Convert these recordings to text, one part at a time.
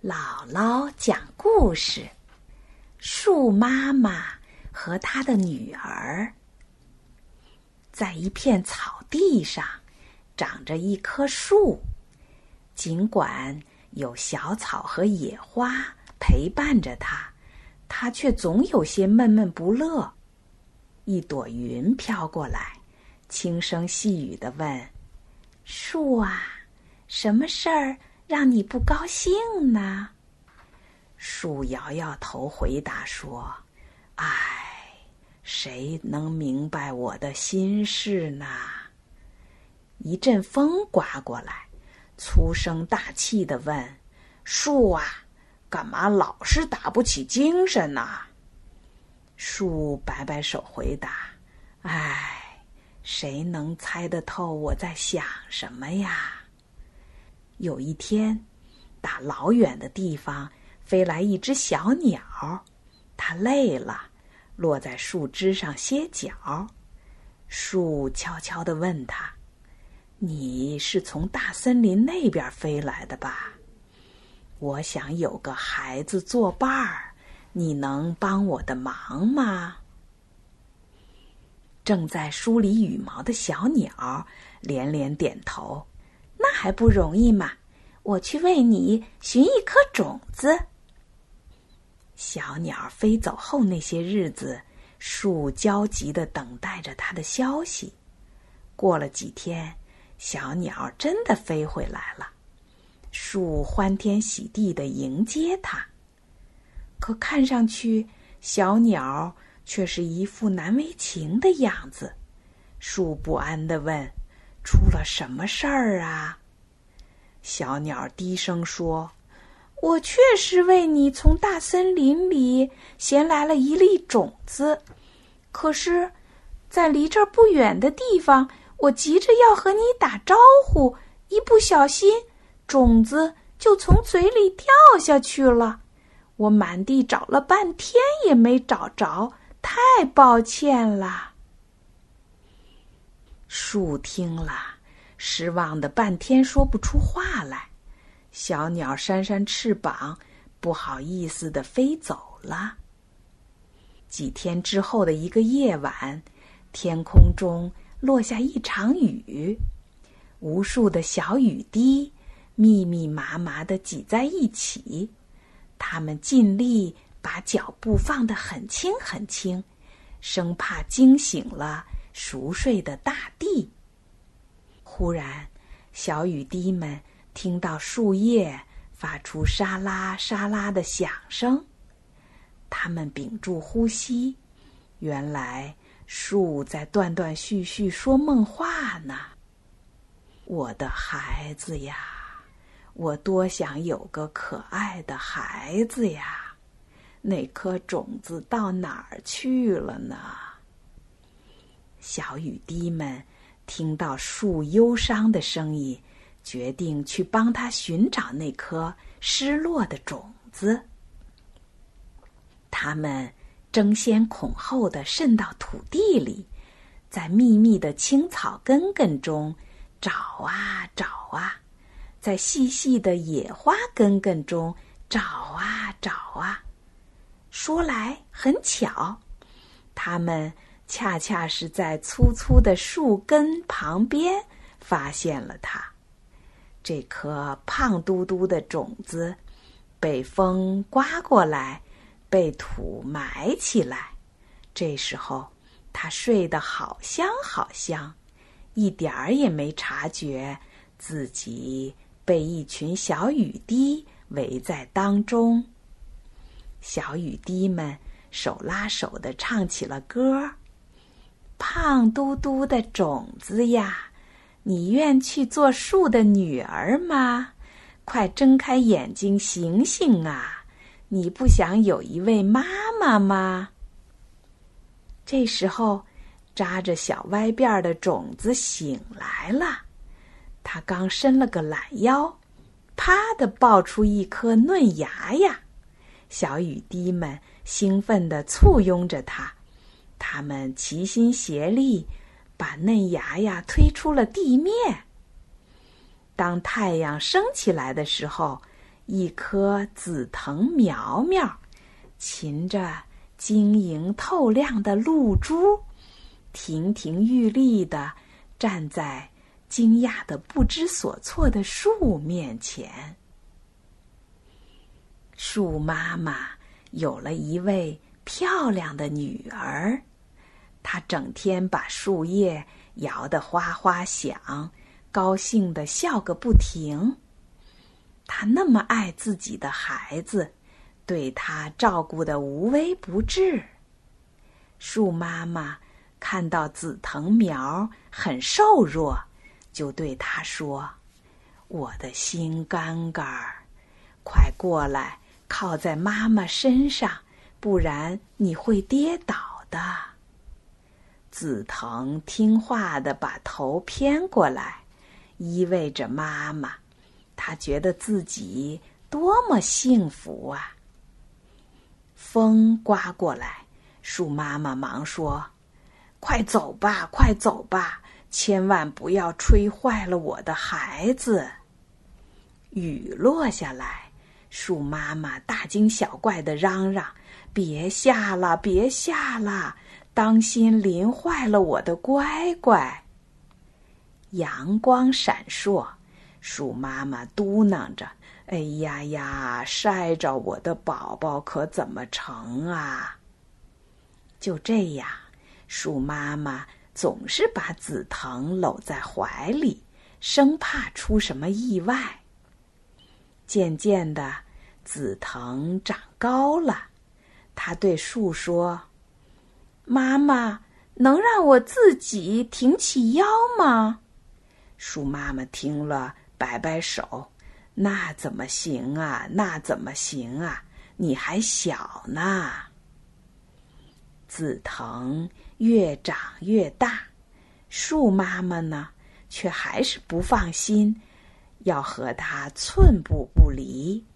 姥姥讲故事：树妈妈和她的女儿，在一片草地上长着一棵树。尽管有小草和野花陪伴着它，它却总有些闷闷不乐。一朵云飘过来，轻声细语的问：“树啊，什么事儿？”让你不高兴呢？树摇摇头，回答说：“唉，谁能明白我的心事呢？”一阵风刮过来，粗声大气的问：“树啊，干嘛老是打不起精神呢？”树摆摆手，回答：“唉，谁能猜得透我在想什么呀？”有一天，打老远的地方飞来一只小鸟，它累了，落在树枝上歇脚。树悄悄地问他：“你是从大森林那边飞来的吧？我想有个孩子作伴儿，你能帮我的忙吗？”正在梳理羽毛的小鸟连连点头。那还不容易嘛！我去为你寻一颗种子。小鸟飞走后那些日子，树焦急的等待着它的消息。过了几天，小鸟真的飞回来了，树欢天喜地的迎接它。可看上去，小鸟却是一副难为情的样子。树不安的问。出了什么事儿啊？小鸟低声说：“我确实为你从大森林里衔来了一粒种子，可是，在离这儿不远的地方，我急着要和你打招呼，一不小心，种子就从嘴里掉下去了。我满地找了半天也没找着，太抱歉了。”树听了，失望的半天说不出话来。小鸟扇扇翅膀，不好意思的飞走了。几天之后的一个夜晚，天空中落下一场雨，无数的小雨滴密密麻麻的挤在一起，它们尽力把脚步放得很轻很轻，生怕惊醒了。熟睡的大地。忽然，小雨滴们听到树叶发出沙拉沙拉的响声，它们屏住呼吸。原来，树在断断续续说梦话呢。我的孩子呀，我多想有个可爱的孩子呀！那颗种子到哪儿去了呢？小雨滴们听到树忧伤的声音，决定去帮他寻找那颗失落的种子。他们争先恐后的渗到土地里，在密密的青草根根中找啊找啊，在细细的野花根根中找啊找啊。说来很巧，他们。恰恰是在粗粗的树根旁边发现了它，这颗胖嘟嘟的种子，被风刮过来，被土埋起来。这时候，它睡得好香好香，一点儿也没察觉自己被一群小雨滴围在当中。小雨滴们手拉手的唱起了歌。胖嘟嘟的种子呀，你愿去做树的女儿吗？快睁开眼睛，醒醒啊！你不想有一位妈妈吗？这时候，扎着小歪辫的种子醒来了，它刚伸了个懒腰，啪的爆出一颗嫩芽呀！小雨滴们兴奋地簇拥着它。他们齐心协力，把嫩芽芽推出了地面。当太阳升起来的时候，一棵紫藤苗苗，噙着晶莹透亮的露珠，亭亭玉立的站在惊讶的不知所措的树面前。树妈妈有了一位漂亮的女儿，她整天把树叶摇得哗哗响，高兴的笑个不停。他那么爱自己的孩子，对他照顾的无微不至。树妈妈看到紫藤苗很瘦弱，就对他说：“我的心肝肝儿，快过来靠在妈妈身上，不然你会跌倒的。”紫藤听话的把头偏过来，依偎着妈妈。他觉得自己多么幸福啊！风刮过来，树妈妈忙说：“快走吧，快走吧，千万不要吹坏了我的孩子。”雨落下来，树妈妈大惊小怪的嚷嚷：“别下了，别下了，当心淋坏了我的乖乖。”阳光闪烁。树妈妈嘟囔着：“哎呀呀，晒着我的宝宝可怎么成啊？”就这样，树妈妈总是把紫藤搂在怀里，生怕出什么意外。渐渐的，紫藤长高了，它对树说：“妈妈，能让我自己挺起腰吗？”树妈妈听了。摆摆手，那怎么行啊？那怎么行啊？你还小呢。紫藤越长越大，树妈妈呢，却还是不放心，要和它寸步不离。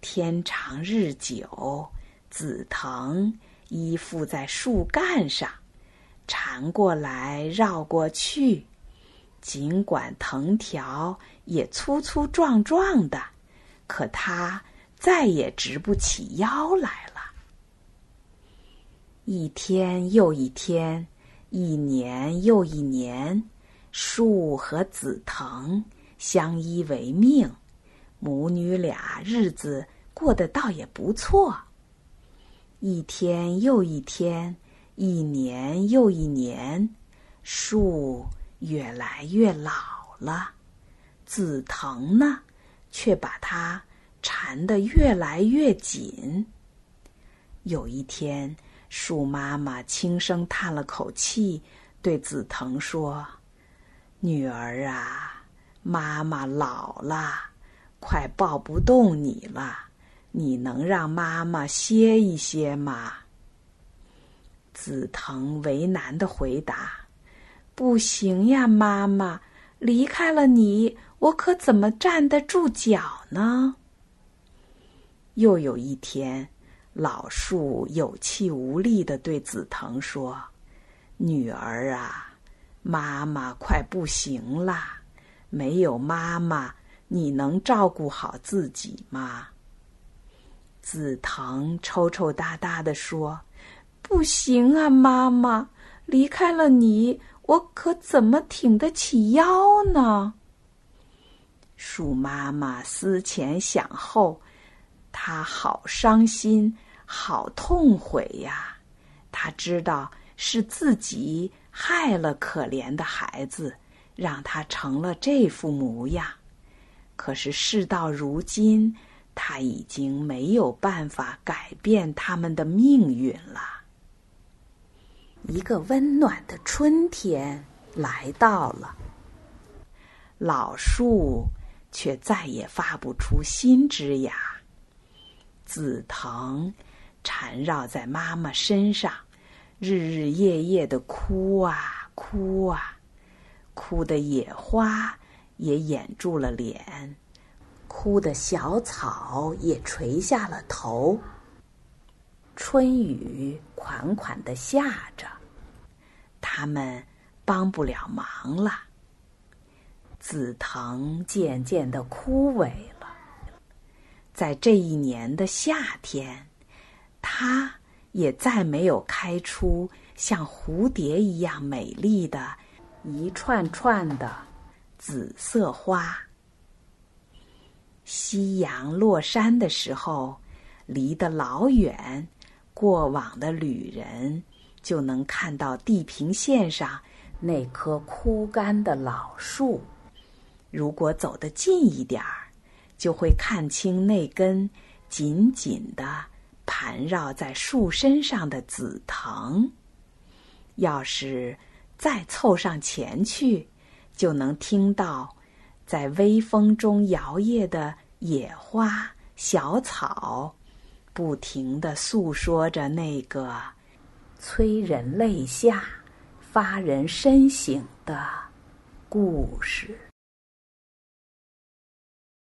天长日久，紫藤依附在树干上，缠过来绕过去。尽管藤条也粗粗壮壮的，可它再也直不起腰来了。一天又一天，一年又一年，树和紫藤相依为命，母女俩日子过得倒也不错。一天又一天，一年又一年，树。越来越老了，紫藤呢，却把它缠得越来越紧。有一天，树妈妈轻声叹了口气，对紫藤说：“女儿啊，妈妈老了，快抱不动你了，你能让妈妈歇一歇吗？”紫藤为难的回答。不行呀，妈妈，离开了你，我可怎么站得住脚呢？又有一天，老树有气无力的对紫藤说：“女儿啊，妈妈快不行了，没有妈妈，你能照顾好自己吗？”紫藤抽抽搭搭的说：“不行啊，妈妈，离开了你。”我可怎么挺得起腰呢？树妈妈思前想后，她好伤心，好痛悔呀！她知道是自己害了可怜的孩子，让他成了这副模样。可是事到如今，他已经没有办法改变他们的命运了。一个温暖的春天来到了，老树却再也发不出新枝芽。紫藤缠绕在妈妈身上，日日夜夜的哭啊哭啊，哭的野花也掩住了脸，哭的小草也垂下了头。春雨款款的下着，他们帮不了忙了。紫藤渐渐的枯萎了，在这一年的夏天，它也再没有开出像蝴蝶一样美丽的一串串的紫色花。夕阳落山的时候，离得老远，过往的旅人就能看到地平线上那棵枯干的老树。如果走得近一点儿，就会看清那根紧紧的盘绕在树身上的紫藤。要是再凑上前去，就能听到在微风中摇曳的野花、小草，不停的诉说着那个催人泪下、发人深省的故事。